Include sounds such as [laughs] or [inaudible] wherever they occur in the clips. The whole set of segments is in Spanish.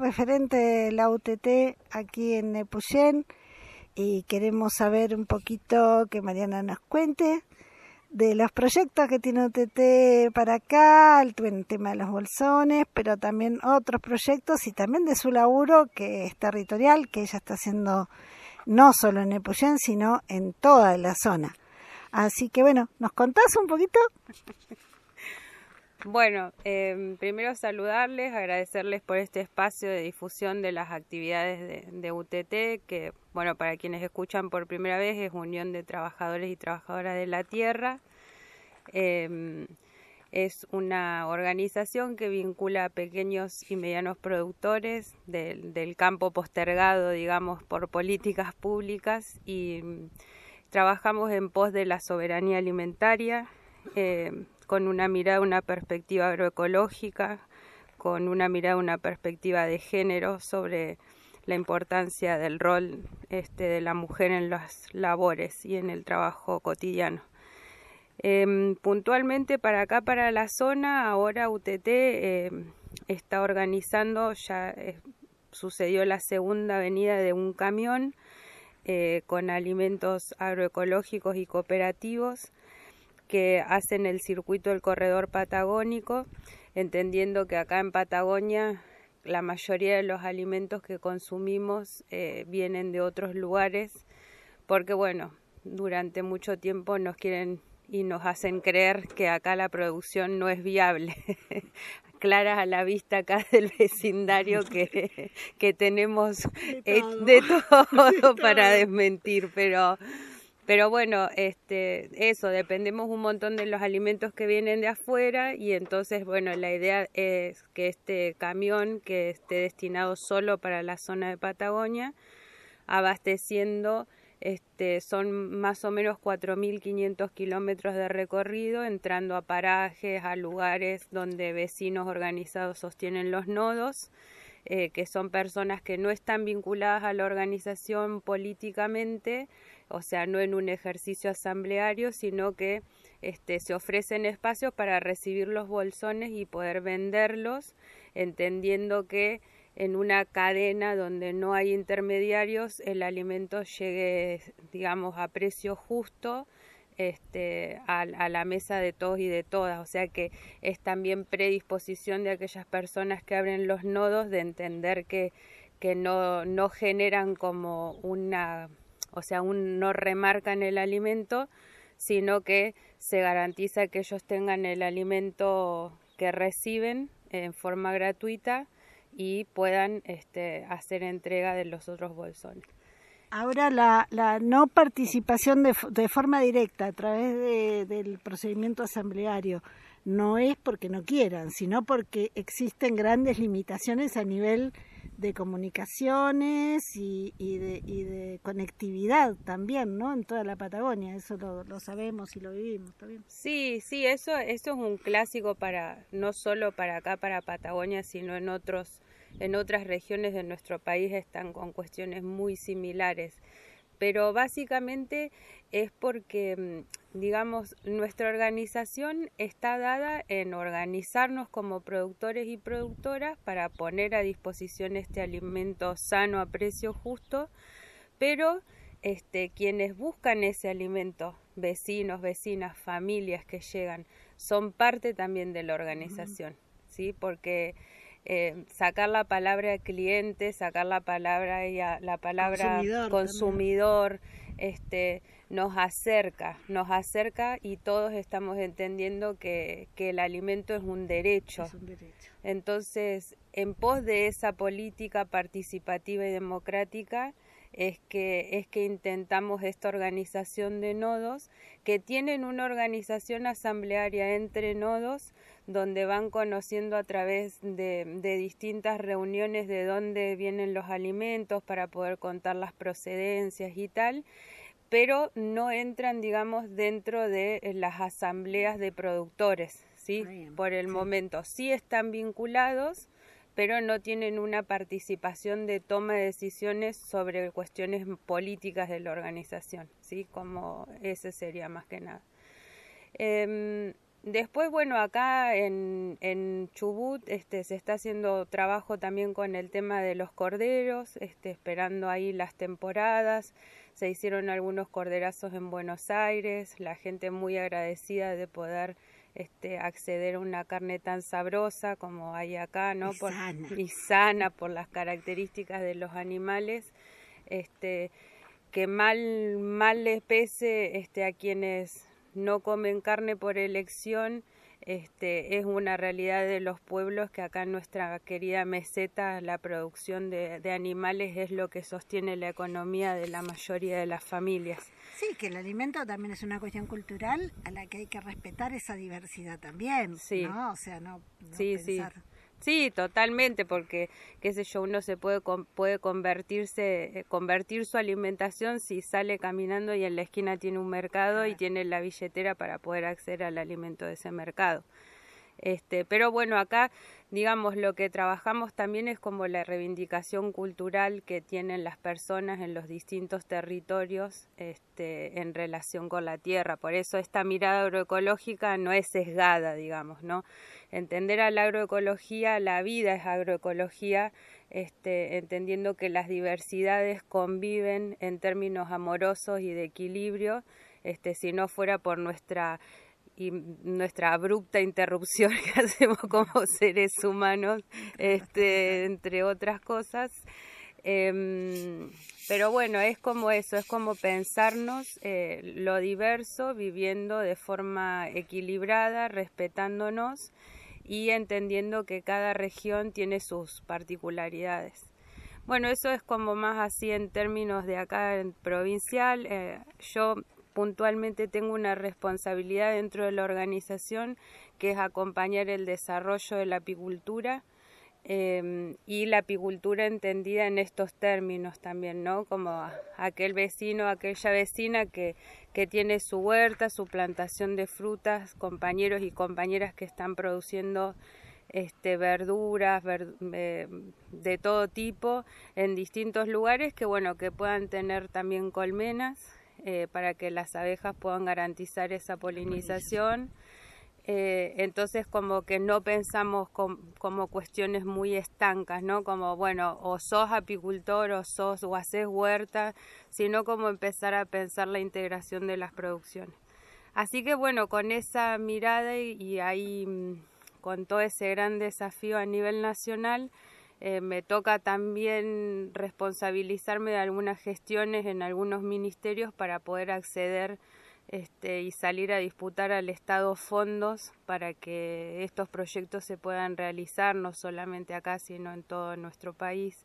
referente de la UTT aquí en Nepuyén y queremos saber un poquito que Mariana nos cuente de los proyectos que tiene UTT para acá, el, tema de los bolsones, pero también otros proyectos y también de su laburo que es territorial, que ella está haciendo no solo en Nepuyén, sino en toda la zona. Así que bueno, ¿nos contás un poquito? [laughs] Bueno, eh, primero saludarles, agradecerles por este espacio de difusión de las actividades de, UTT, que, bueno, para quienes escuchan por primera vez es Unión de Trabajadores y Trabajadoras de la Tierra. Em, es una organización que vincula a pequeños y medianos productores del, campo postergado, digamos, por políticas públicas y mm, trabajamos en pos de la soberanía alimentaria. Eh, con una mirada, una perspectiva agroecológica, con una mirada, una perspectiva de género sobre la importancia del rol este, de la mujer en las labores y en el trabajo cotidiano. Em, puntualmente para acá, para la zona, ahora UTT em, está organizando, ya eh, sucedió la segunda venida de un camión eh, con alimentos agroecológicos y cooperativos que hacen el circuito del corredor patagónico, entendiendo que acá en Patagonia la mayoría de los alimentos que consumimos eh, vienen de otros lugares, porque bueno, durante mucho tiempo nos quieren y nos hacen creer que acá la producción no es viable. [laughs] Claras a la vista acá del vecindario que, que tenemos de todo [laughs] para desmentir, pero pero bueno, este, eso, dependemos un montón de los alimentos que vienen de afuera y entonces, bueno, la idea es que este camión que esté destinado solo para la zona de Patagonia, abasteciendo, este, son más o menos 4.500 kilómetros de recorrido, entrando a parajes, a lugares donde vecinos organizados sostienen los nodos. Eh, que son personas que no están vinculadas a la organización políticamente, o sea, no en un ejercicio asambleario, sino que este, se ofrecen espacios para recibir los bolsones y poder venderlos, entendiendo que en una cadena donde no hay intermediarios el alimento llegue, digamos, a precio justo este, a, la mesa de todos y de todas. O sea que es también predisposición de aquellas personas que abren los nodos de entender que, que no, no generan como una o sea, aún no remarcan el alimento, sino que se garantiza que ellos tengan el alimento que reciben en forma gratuita y puedan este, hacer entrega de los otros bolsones. Ahora, la, la no participación de, de, forma directa a través de, del procedimiento asambleario no es porque no quieran, sino porque existen grandes limitaciones a nivel de comunicaciones y, y, de, y, de, conectividad también, ¿no? En toda la Patagonia, eso lo, sabemos y lo vivimos también. Sí, sí, eso, eso es un clásico para, no solo para acá, para Patagonia, sino en otros, en otras regiones de nuestro país están con cuestiones muy similares pero básicamente es porque, mm, digamos, nuestra organización está dada en organizarnos como productores y productoras para poner a disposición este alimento sano a precio justo, pero este, quienes buscan ese alimento, vecinos, vecinas, familias que llegan, son parte también de la organización, ¿sí? Porque eh, sacar la palabra cliente, sacar la palabra la palabra consumidor, este nos acerca, nos acerca y todos estamos entendiendo que, que el alimento es un derecho. Es un derecho. Entonces, en pos de esa política participativa y democrática, es que, es que intentamos esta organización de nodos que tienen una organización asamblearia entre nodos donde van conociendo a través de, de distintas reuniones de dónde vienen los alimentos para poder contar las procedencias y tal pero no entran, digamos, dentro de las asambleas de productores, ¿sí? Por el momento. Sí están vinculados, pero no tienen una participación de toma de decisiones sobre cuestiones políticas de la organización, ¿sí? Como ese sería más que nada. Em, después, bueno, acá en, en Chubut este, se está haciendo trabajo también con el tema de los corderos, este, esperando ahí las temporadas. Se hicieron algunos corderazos en Buenos Aires, la gente muy agradecida de poder este, acceder a una carne tan sabrosa como hay acá, ¿no? Y sana. y sana por las características de los animales, este, que mal, mal les pese este, a quienes no comen carne por elección, este, es una realidad de los pueblos que acá en nuestra querida meseta la producción de, de, animales es lo que sostiene la economía de la mayoría de las familias. Sí, que el alimento también es una cuestión cultural a la que hay que respetar esa diversidad también, sí. ¿no? O sea, no, no sí, pensar... sí. Sí, totalmente, porque, qué sé yo, uno se puede, puede convertirse, eh, convertir su alimentación si sale caminando y en la esquina tiene un mercado y tiene la billetera para poder acceder al alimento de ese mercado. Este, pero bueno, acá, digamos, lo que trabajamos también es como la reivindicación cultural que tienen las personas en los distintos territorios este, en relación con la tierra. Por eso esta mirada agroecológica no es sesgada, digamos, ¿no? Entender a la agroecología, la vida es agroecología, este, entendiendo que las diversidades conviven en términos amorosos y de equilibrio, este, si no fuera por nuestra y nuestra abrupta interrupción [laughs] que hacemos como seres humanos, este, entre otras cosas. Eh, pero bueno, es como eso, es como pensarnos eh, lo diverso, viviendo de forma equilibrada, respetándonos y entendiendo que cada región tiene sus particularidades. Bueno, eso es como más así en términos de acá en provincial. Eh, yo puntualmente tengo una responsabilidad dentro de la organización que es acompañar el desarrollo de la apicultura eh, y la apicultura entendida en estos términos también, ¿no? Como aquel vecino, aquella vecina que, que tiene su huerta, su plantación de frutas, compañeros y compañeras que están produciendo este, verduras ver, eh, de todo tipo en distintos lugares que bueno que puedan tener también colmenas eh, para que las abejas puedan garantizar esa polinización. Eh, entonces como que no pensamos com, como cuestiones muy estancas, ¿no? Como, bueno, o sos apicultor o sos o haces huerta, sino como empezar a pensar la integración de las producciones. Así que bueno, con esa mirada y, ahí mm, con todo ese gran desafío a nivel nacional, eh, me toca también responsabilizarme de algunas gestiones en algunos ministerios para poder acceder este, y salir a disputar al Estado fondos para que estos proyectos se puedan realizar no solamente acá sino en todo nuestro país.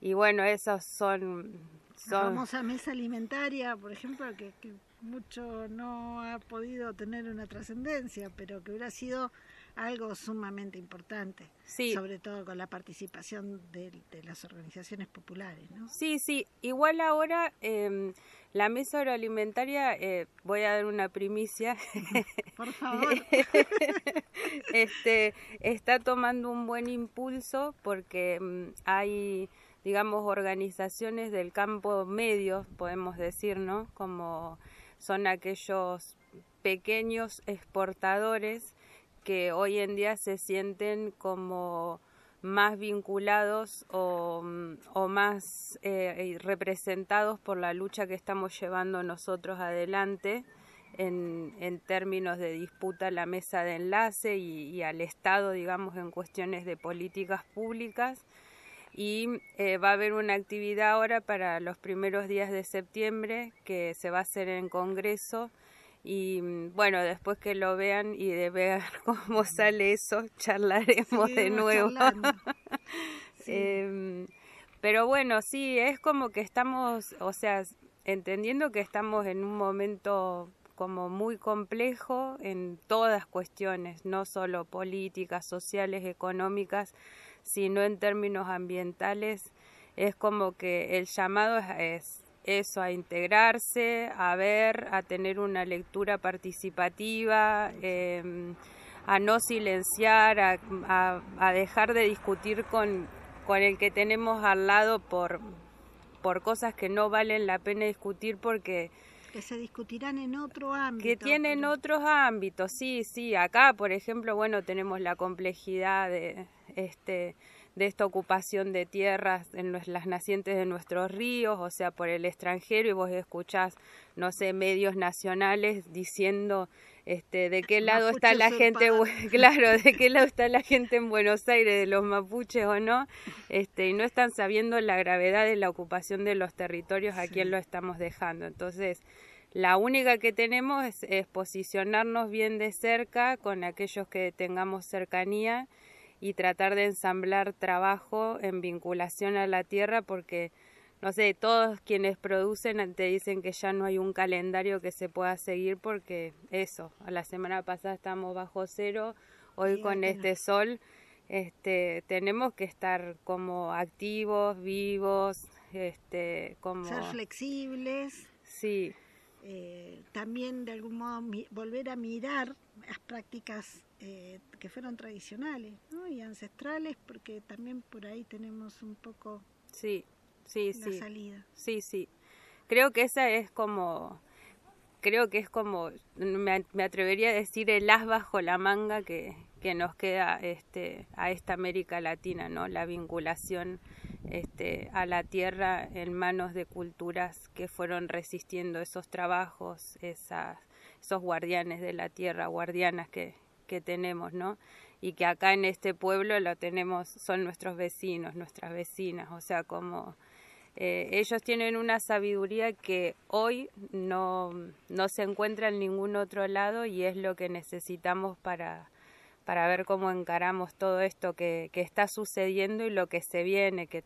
Y bueno esos son, son... la famosa mesa alimentaria por ejemplo que, que mucho no ha podido tener una trascendencia pero que hubiera sido algo sumamente importante, sí. sobre todo con la participación de, de las organizaciones populares. ¿no? Sí, sí, igual ahora eh, la mesa agroalimentaria, eh, voy a dar una primicia, [laughs] por favor, [laughs] este, está tomando un buen impulso porque um, hay digamos organizaciones del campo medio, podemos decir, ¿no? Como son aquellos pequeños exportadores que hoy en día se sienten como más vinculados o, o más eh, representados por la lucha que estamos llevando nosotros adelante en, en términos de disputa a la mesa de enlace y, y, al Estado, digamos, en cuestiones de políticas públicas. Y eh, va a haber una actividad ahora para los primeros días de septiembre que se va a hacer en Congreso y mm, bueno, después que lo vean y de ver [laughs] cómo sale eso, charlaremos sí, de nuevo. [laughs] sí. eh, pero bueno, sí, es como que estamos, o sea, entendiendo que estamos en un momento como muy complejo en todas cuestiones, no solo políticas, sociales, económicas, sino en términos ambientales, es como que el llamado es, es eso, a integrarse, a ver, a tener una lectura participativa, eh, a no silenciar, a, a, a, dejar de discutir con, con el que tenemos al lado por, por cosas que no valen la pena discutir porque que se discutirán en otro ámbito. Que tienen otros ámbitos, sí, sí. Acá, por ejemplo, bueno, tenemos la complejidad de este de esta ocupación de tierras en las nacientes de nuestros ríos, o sea, por el extranjero, y vos escuchás, no sé, medios nacionales diciendo este, de qué lado está la gente, [laughs] claro, de qué lado está la gente en Buenos Aires, de los mapuches o no, este, y no están sabiendo la gravedad de la ocupación de los territorios a quien lo estamos dejando. Entonces, la única que tenemos es posicionarnos bien de cerca con aquellos que tengamos cercanía y tratar de ensamblar trabajo en vinculación a la tierra porque no sé, todos quienes producen te dicen que ya no hay un calendario que se pueda seguir porque eso, a la semana pasada estamos bajo cero, hoy con este sol, este, tenemos que estar como activos, vivos, este, como ser flexibles. Sí. Eh, también de algún modo volver a mirar las prácticas eh, que fueron tradicionales y ancestrales, porque también por ahí tenemos un poco sí, sí, la salida. Sí, sí. Creo que esa es como, creo que es como, me, atrevería a decir el as bajo la manga que, que nos queda este, a esta América Latina, ¿no? La vinculación este, a la tierra en manos de culturas que fueron resistiendo esos trabajos, esas esos guardianes de la tierra, guardianas que, que tenemos, ¿no? Y que acá en este pueblo lo tenemos, son nuestros vecinos, nuestras vecinas, o sea, como eh, ellos tienen una sabiduría que hoy no, no se encuentra en ningún otro lado y es lo que necesitamos para, para ver cómo encaramos todo esto que, que está sucediendo y lo que se viene, que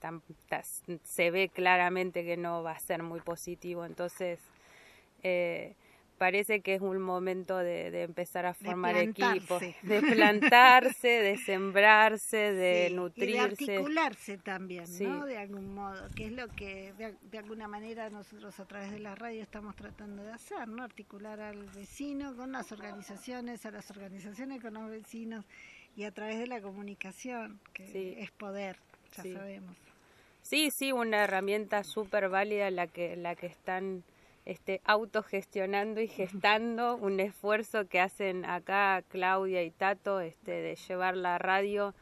se ve claramente que no va a ser muy positivo. Entonces, eh, parece que es un momento de, empezar a formar equipos, [laughs] de plantarse, de sembrarse, de nutrirse. Y de articularse también, ¿no? De algún modo, que es lo que de, alguna manera nosotros a través de la radio estamos tratando de hacer, ¿no? Articular al vecino con las organizaciones, a las organizaciones con los vecinos y a través de la comunicación, que es poder, ya sabemos. Sí, sí, una herramienta súper válida la que, la que están este, autogestionando y gestando [laughs] un esfuerzo que hacen acá Claudia y Tato este, de llevar la radio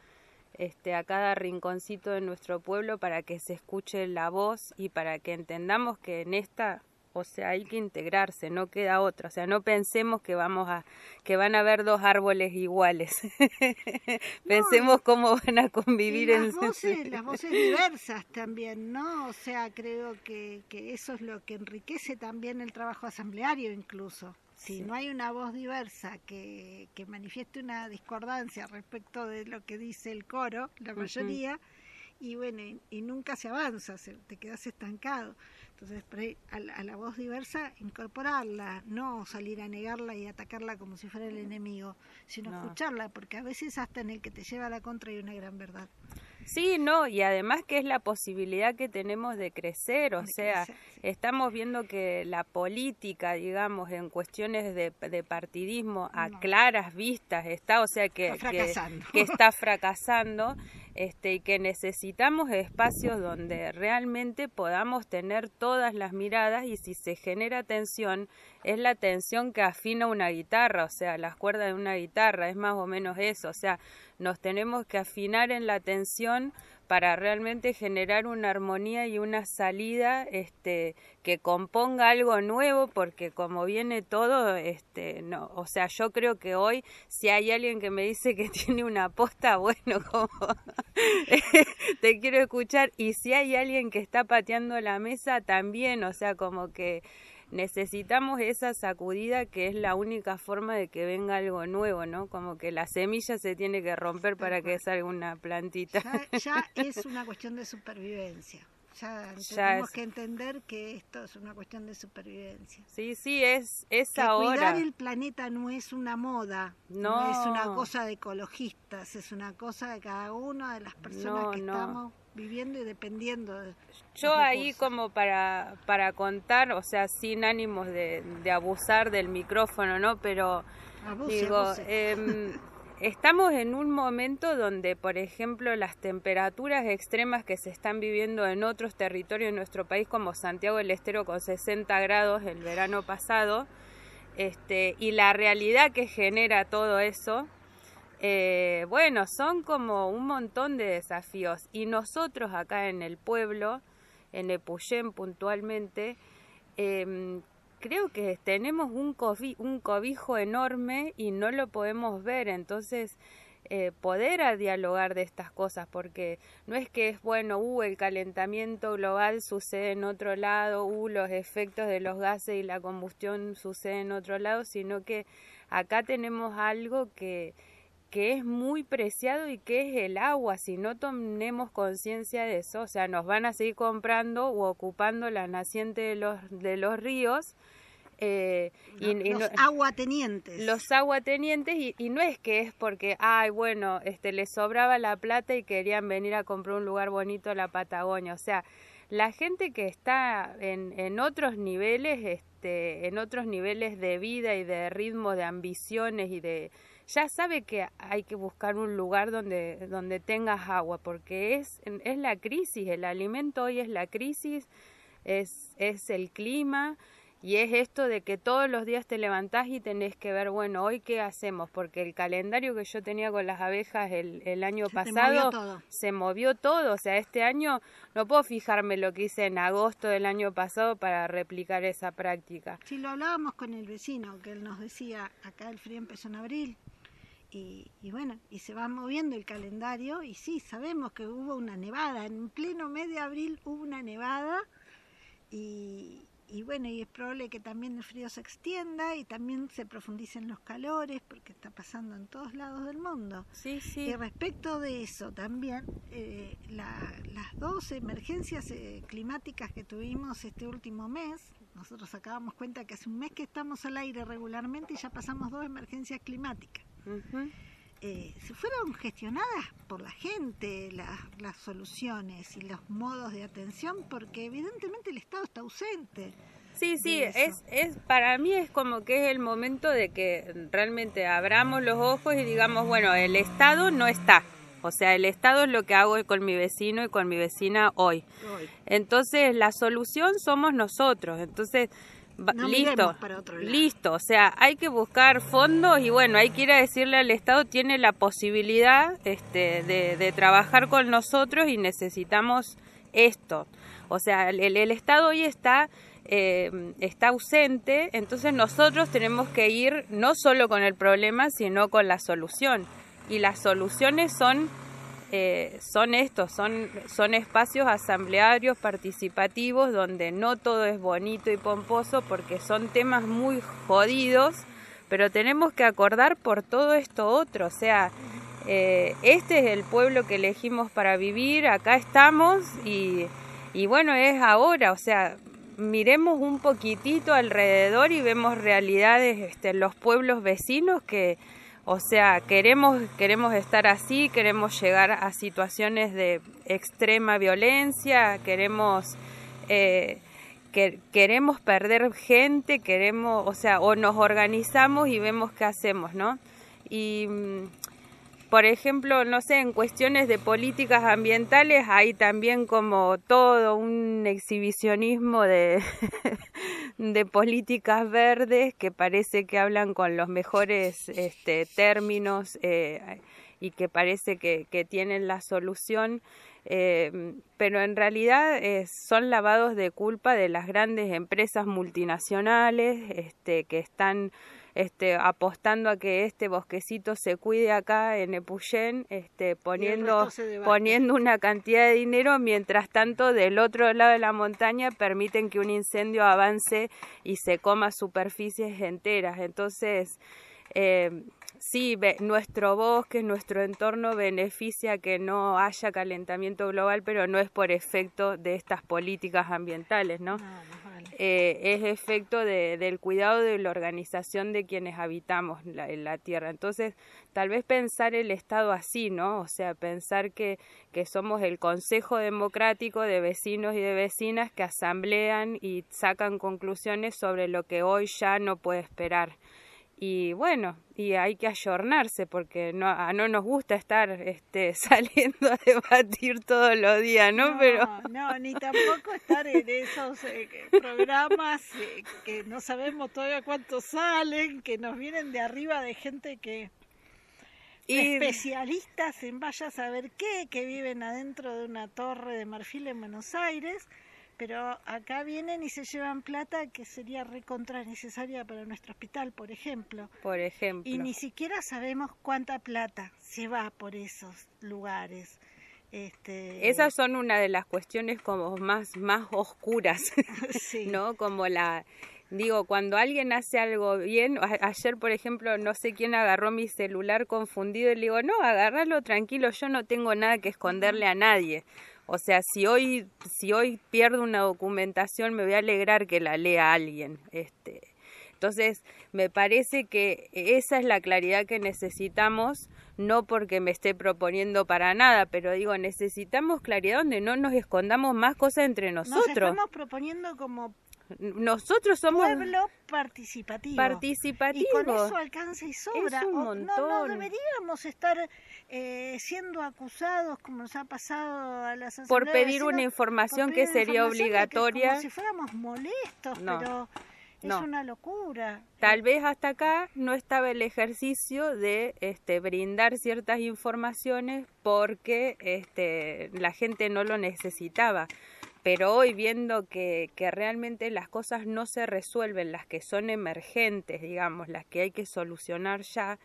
este, a cada rinconcito de nuestro pueblo para que se escuche la voz y para que entendamos que en esta o sea, hay que integrarse, no queda otra, o sea, no pensemos que vamos a que van a haber dos árboles iguales. [laughs] pensemos cómo van a convivir las en voces, las [laughs] voces diversas también, ¿no? O sea, creo que, que eso es lo que enriquece también el trabajo asambleario incluso. Si no hay una voz diversa que, que manifieste una discordancia respecto de lo que dice el coro, la mayoría, y bueno, y, nunca se avanza, te quedas estancado. Entonces, a, a, la voz diversa, incorporarla, no salir a negarla y atacarla como si fuera el enemigo, sino escucharla, porque a veces hasta en el que te lleva a la contra hay una gran verdad. Sí, no, y además que es la posibilidad que tenemos de crecer, o sea, estamos viendo que la política, digamos, en cuestiones de, de partidismo a claras vistas está, o sea, que, que, está fracasando [laughs] este, y que necesitamos espacios donde realmente podamos tener todas las miradas y si se genera tensión, es la tensión que afina una guitarra, o sea, las cuerdas de una guitarra, es más o menos eso, o sea, nos tenemos que afinar en la tensión para realmente generar una armonía y una salida este que componga algo nuevo porque como viene todo este no o sea yo creo que hoy si hay alguien que me dice que [laughs] tiene una aposta bueno [laughs] como [laughs] te quiero escuchar y si hay alguien que está pateando la mesa también o sea como que necesitamos esa sacudida que es la única forma de que venga algo nuevo, ¿no? Como que la semilla se tiene que romper para que salga una plantita. Ya, es una cuestión de supervivencia. Ya, [laughs] tenemos que entender que esto es una cuestión de supervivencia. Sí, sí, es, es que ahora. Cuidar el planeta no es una moda, no. es una cosa de ecologistas, es una cosa de cada una de las personas que estamos viviendo y dependiendo de yo ahí como para para contar o sea sin ánimos de, de abusar del micrófono no pero digo em, [laughs] estamos en un momento donde, por ejemplo, las temperaturas extremas que se están viviendo en otros territorios de nuestro país, como Santiago del Estero con 60 grados el verano pasado, este, y la realidad que genera todo eso, eh, bueno, son como un montón de desafíos. Y nosotros acá en el pueblo, en Epuyén puntualmente, em, creo que tenemos un, cobijo enorme y no lo podemos ver. Entonces, eh, poder a dialogar de estas cosas, porque no es que es bueno, uh, el calentamiento global sucede en otro lado, uh, los efectos de los gases y la combustión suceden en otro lado, sino que acá tenemos algo que, que es muy preciado y que es el agua. Si no tenemos conciencia de eso, o sea, nos van a seguir comprando o ocupando la naciente de los, de los ríos eh, y, los aguatenientes. Los aguatenientes, y, y, no es que es porque, ay, bueno, este, les sobraba la plata y querían venir a comprar un lugar bonito a la Patagonia. O sea, la gente que está en, en otros niveles, este, en otros niveles de vida y de ritmo, de ambiciones y de ya sabe que hay que buscar un lugar donde, donde tengas agua, porque es, es la crisis, el alimento hoy es la crisis, es, es el clima, y es esto de que todos los días te levantás y tenés que ver, bueno, hoy qué hacemos, porque el calendario que yo tenía con las abejas el, el año pasado se movió todo. O sea, este año no puedo fijarme lo que hice en agosto del año pasado para replicar esa práctica. Si lo hablábamos con el vecino, que él nos decía, acá el frío empezó en abril. Y, y bueno, y se va moviendo el calendario y sí, sabemos que hubo una nevada, en pleno mes de abril hubo una nevada y, y bueno, y es probable que también el frío se extienda y también se profundicen los calores, porque está pasando en todos lados del mundo. Sí, sí. Y respecto de eso también, eh, las dos emergencias eh, climáticas que tuvimos este último mes, nosotros sacábamos cuenta que hace un mes que estamos al aire regularmente y ya pasamos dos emergencias climáticas. Eh, se fueron gestionadas por la gente las soluciones y los modos de atención porque evidentemente el Estado está ausente. Sí, sí, es, es para mí es como que es el momento de que realmente abramos los ojos y digamos, bueno, el Estado no está. O sea, el Estado es lo que hago con mi vecino y con mi vecina hoy. Entonces, la solución somos nosotros. Entonces, listo, listo, o sea, hay que buscar fondos y bueno, hay que ir a decirle al Estado, tiene la posibilidad este, de, trabajar con nosotros y necesitamos esto. O sea, el, Estado hoy está, eh, está ausente, entonces nosotros tenemos que ir no solo con el problema, sino con la solución. Y las soluciones son eh, son estos, son, son espacios asamblearios participativos donde no todo es bonito y pomposo porque son temas muy jodidos, pero tenemos que acordar por todo esto otro, o sea, eh, este es el pueblo que elegimos para vivir, acá estamos y, y bueno, es ahora, o sea, miremos un poquitito alrededor y vemos realidades este, los pueblos vecinos que o sea, queremos, queremos estar así, queremos llegar a situaciones de extrema violencia, queremos, eh, que, queremos perder gente, queremos, o sea, o nos organizamos y vemos qué hacemos, ¿no? Y mm, por ejemplo, no sé, en cuestiones de políticas ambientales hay también como todo un exhibicionismo [laughs] de, políticas verdes que parece que hablan con los mejores este, términos eh, y que parece que, que, tienen la solución, eh, pero en realidad eh, son lavados de culpa de las grandes empresas multinacionales este, que están este, apostando a que este bosquecito se cuide acá en Epuyén, este, poniendo, poniendo una cantidad de dinero, mientras tanto del otro lado de la montaña permiten que un incendio avance y se coma superficies enteras. Entonces, eh, sí, nuestro bosque, nuestro entorno beneficia que no haya calentamiento global, pero no es por efecto de estas políticas ambientales, ¿no? Eh, es efecto de, del cuidado de la organización de quienes habitamos la, en la Tierra. Entonces, tal vez pensar el Estado así, ¿no? O sea, pensar que, que somos el Consejo Democrático de vecinos y de vecinas que asamblean y sacan conclusiones sobre lo que hoy ya no puede esperar y bueno, y hay que ayornarse porque no, a no nos gusta estar este, [laughs] saliendo a debatir todos los días, ¿no? No, Pero no, ni tampoco estar en esos eh, programas eh, que no sabemos todavía cuántos salen, que nos vienen de arriba de gente que y especialistas en vaya a saber qué, que viven adentro de una torre de marfil en Buenos Aires, pero acá vienen y se llevan plata que sería recontra necesaria para nuestro hospital, por ejemplo. por ejemplo, Y ni siquiera sabemos cuánta plata se va por esos lugares. Este, esas son una de las cuestiones como más, más oscuras, [laughs] sí. ¿no? Como la, digo, cuando alguien hace algo bien, ayer por ejemplo, no sé quién agarró mi celular confundido y le digo, no, agárralo tranquilo, yo no tengo nada que esconderle a nadie. O sea, si hoy, si hoy pierdo una documentación, me voy a alegrar que la lea alguien. Este, entonces, me parece que esa es la claridad que necesitamos, no porque me esté proponiendo para nada, pero digo, necesitamos claridad donde no nos escondamos más cosas entre Nos nosotros. estamos proponiendo como Nosotros somos pueblo participativo. Y participativos. con eso alcanza y sobra. Es un O- no- No, montón. deberíamos estar eh, siendo acusados, como nos ha pasado a las por pedir una información que una sería información de que obligatoria. como si fuéramos molestos, No, pero es no. una locura. Tal vez hasta acá no estaba el ejercicio de este, brindar ciertas informaciones porque este, la gente no lo necesitaba. Pero hoy viendo que, que realmente las cosas no se resuelven, las que son emergentes, digamos, las que hay que solucionar ya,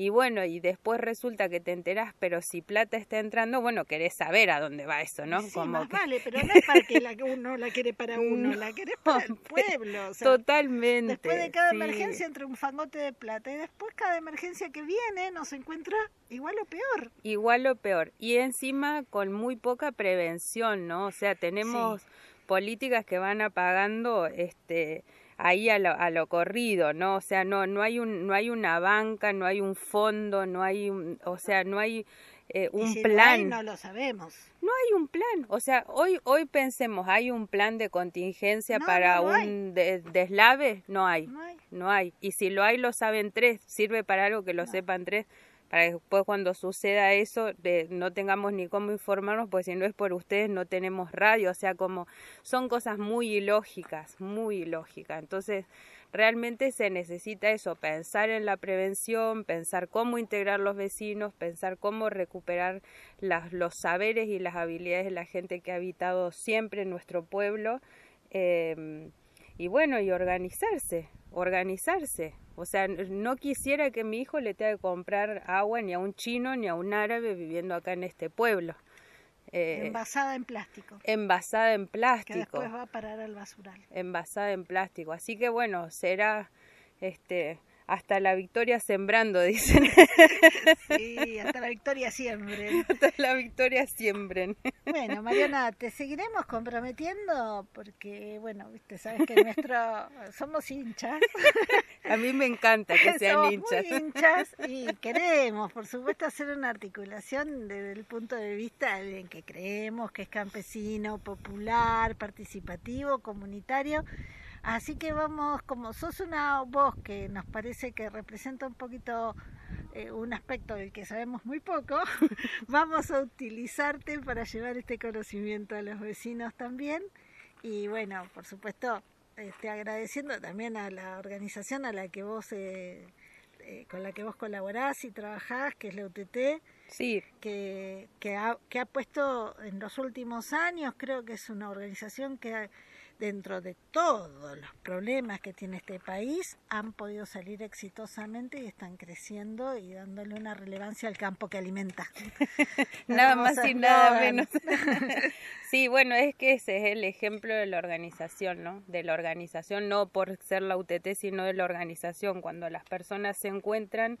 y bueno, y después resulta que te enterás, pero si plata está entrando, bueno, querés saber a dónde va eso, ¿no? Sí, Como más que- vale, pero [laughs] no es para que la, uno la quiere para [laughs] uno, la querés para el [laughs] pueblo. o sea, Totalmente. Después de cada sí. emergencia entra un fangote de plata y después cada emergencia que viene nos encuentra igual o peor. igual o peor. Y encima con muy poca prevención, ¿no? O sea, tenemos políticas que van apagando este ahí a lo, a lo corrido, ¿no? O sea, no no hay un no hay una banca, no hay un fondo, no hay un, o sea, no hay eh, Y un hay, plan. no lo sabemos. No hay un plan, o sea, hoy hoy pensemos, ¿hay un plan de contingencia No, para no un de- deslave? No hay. No hay. No hay. Y si lo hay, lo saben tres. Sirve para algo que lo sepan tres. Para después cuando suceda eso de, no tengamos ni cómo informarnos, pues si no es por ustedes no tenemos radio. O sea, como son cosas muy ilógicas, muy ilógicas. Entonces, realmente se necesita eso, pensar en la prevención, pensar cómo integrar los vecinos, pensar cómo recuperar las, los saberes y las habilidades de la gente que ha habitado siempre en nuestro pueblo. eh, y bueno, y organizarse, organizarse. O sea, no quisiera que mi hijo le tenga que comprar agua ni a un chino ni a un árabe viviendo acá en este pueblo. Eh, Envasada en plástico. envasada en Que plástico después va a parar al basural. envasada en plástico. Así que bueno, será este hasta la victoria sembrando, [laughs] dicen. Sí, hasta la victoria siempre. hasta la victoria siembren. Bueno, Mariana, te seguiremos comprometiendo porque, bueno, viste, sabes que nuestro somos hinchas. A mí me encanta que sean Somos hinchas. muy hinchas y queremos, por supuesto, hacer una articulación desde el punto de vista en que creemos que es campesino, popular, participativo, comunitario. Así que vamos, como sos una voz que nos parece que representa un poquito eh, un aspecto del que sabemos muy poco, [laughs] vamos a utilizarte para llevar este conocimiento a los vecinos también. Y bueno, por supuesto, este, agradeciendo también a la organización a la que vos eh, eh, con la que vos colaborás y trabajás, que es la UTT, Sí, que, que, ha, que ha puesto en los últimos años, creo que es una organización que ha- dentro de todos los problemas que tiene este país, han podido salir exitosamente y están creciendo y dándole una relevancia al campo que alimenta. [laughs] nada más y nada menos. [laughs] sí, bueno, es que ese es el ejemplo de la organización, ¿no? De la organización, no por ser la UTT, sino de la organización, cuando las personas se encuentran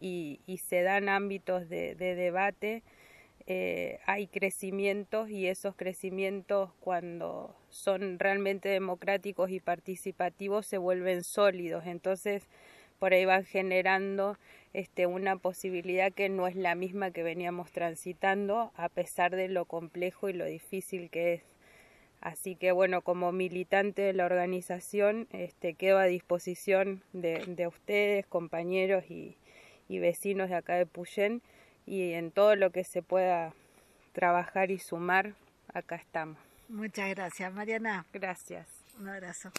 y, y se dan ámbitos de, de debate, eh, hay crecimientos y esos crecimientos cuando son realmente democráticos y participativos se vuelven sólidos. Entonces, por ahí van generando este, una posibilidad que no es la misma que veníamos transitando, a pesar de lo complejo y lo difícil que es. Así que bueno, como militante de la organización, este, quedo a disposición de, ustedes, compañeros y, y, vecinos de acá de Puyén, y en todo lo que se pueda trabajar y sumar, acá estamos. Muchas gracias, Mariana. Gracias. Un abrazo.